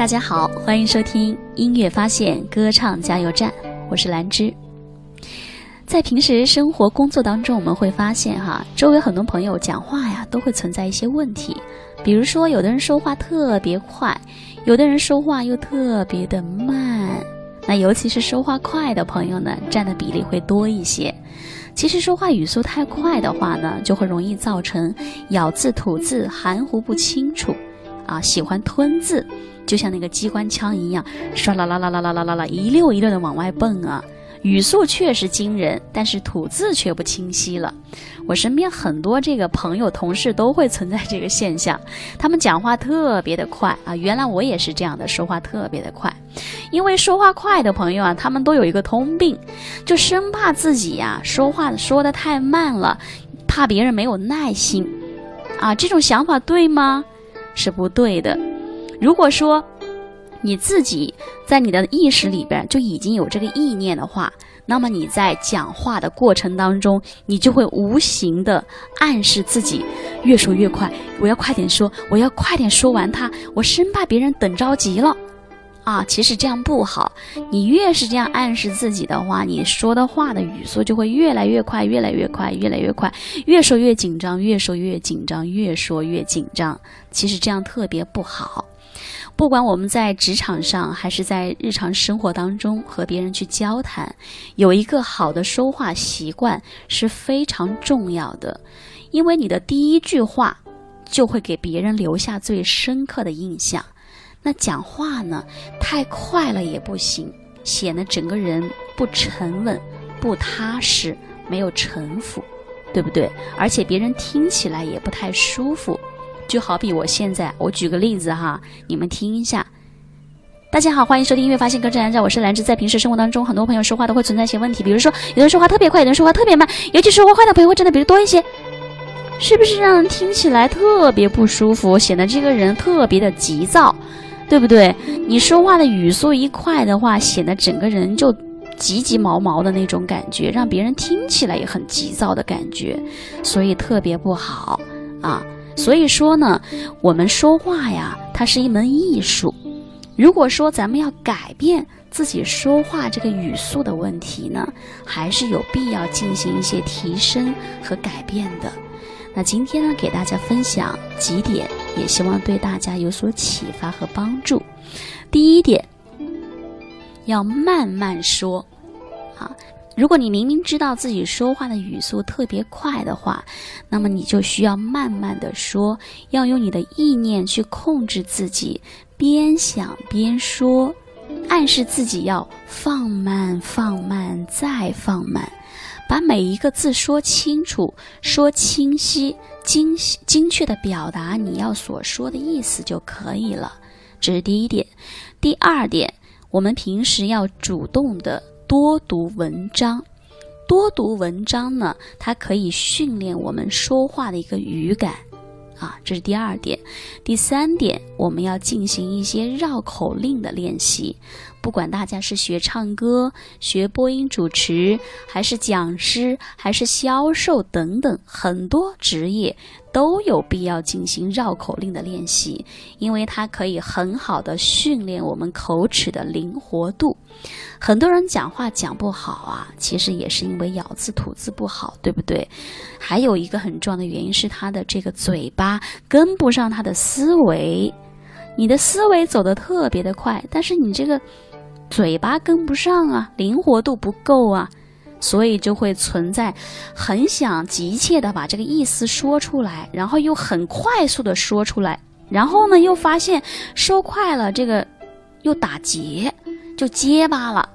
大家好，欢迎收听音乐发现歌唱加油站，我是兰芝。在平时生活工作当中，我们会发现哈，周围很多朋友讲话呀，都会存在一些问题。比如说，有的人说话特别快，有的人说话又特别的慢。那尤其是说话快的朋友呢，占的比例会多一些。其实说话语速太快的话呢，就会容易造成咬字吐字含糊不清楚，啊，喜欢吞字，就像那个机关枪一样，唰啦啦啦啦啦啦啦啦，一溜一溜的往外蹦啊。语速确实惊人，但是吐字却不清晰了。我身边很多这个朋友、同事都会存在这个现象，他们讲话特别的快啊。原来我也是这样的，说话特别的快。因为说话快的朋友啊，他们都有一个通病，就生怕自己呀说话说的太慢了，怕别人没有耐心啊。这种想法对吗？是不对的。如果说，你自己在你的意识里边就已经有这个意念的话，那么你在讲话的过程当中，你就会无形的暗示自己越说越快，我要快点说，我要快点说完它，我生怕别人等着急了，啊，其实这样不好。你越是这样暗示自己的话，你说的话的语速就会越来越快，越来越快，越来越快，越说越紧张，越说越紧张，越说越紧张。其实这样特别不好。不管我们在职场上，还是在日常生活当中和别人去交谈，有一个好的说话习惯是非常重要的，因为你的第一句话就会给别人留下最深刻的印象。那讲话呢，太快了也不行，显得整个人不沉稳、不踏实、没有城府，对不对？而且别人听起来也不太舒服。就好比我现在，我举个例子哈，你们听一下。大家好，欢迎收听音乐发现歌站，我是兰芝。在平时生活当中，很多朋友说话都会存在一些问题，比如说有的人说话特别快，有的人说话特别慢，尤其说话快的朋友会真的比如多一些，是不是让人听起来特别不舒服，显得这个人特别的急躁，对不对？你说话的语速一快的话，显得整个人就急急毛毛的那种感觉，让别人听起来也很急躁的感觉，所以特别不好啊。所以说呢，我们说话呀，它是一门艺术。如果说咱们要改变自己说话这个语速的问题呢，还是有必要进行一些提升和改变的。那今天呢，给大家分享几点，也希望对大家有所启发和帮助。第一点，要慢慢说，啊。如果你明明知道自己说话的语速特别快的话，那么你就需要慢慢的说，要用你的意念去控制自己，边想边说，暗示自己要放慢、放慢再放慢，把每一个字说清楚、说清晰、精精确的表达你要所说的意思就可以了。这是第一点。第二点，我们平时要主动的。多读文章，多读文章呢，它可以训练我们说话的一个语感，啊，这是第二点。第三点，我们要进行一些绕口令的练习。不管大家是学唱歌、学播音主持，还是讲师，还是销售等等，很多职业。都有必要进行绕口令的练习，因为它可以很好的训练我们口齿的灵活度。很多人讲话讲不好啊，其实也是因为咬字吐字不好，对不对？还有一个很重要的原因是他的这个嘴巴跟不上他的思维。你的思维走得特别的快，但是你这个嘴巴跟不上啊，灵活度不够啊。所以就会存在，很想急切的把这个意思说出来，然后又很快速的说出来，然后呢又发现说快了这个又打结，就结巴了，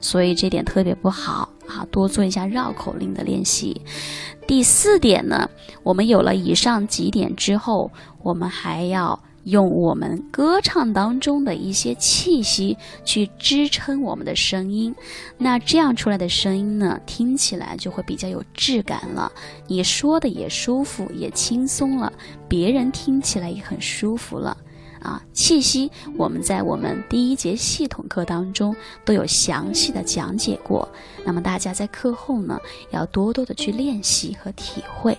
所以这点特别不好啊，多做一下绕口令的练习。第四点呢，我们有了以上几点之后，我们还要。用我们歌唱当中的一些气息去支撑我们的声音，那这样出来的声音呢，听起来就会比较有质感了。你说的也舒服，也轻松了，别人听起来也很舒服了。啊，气息我们在我们第一节系统课当中都有详细的讲解过，那么大家在课后呢，要多多的去练习和体会。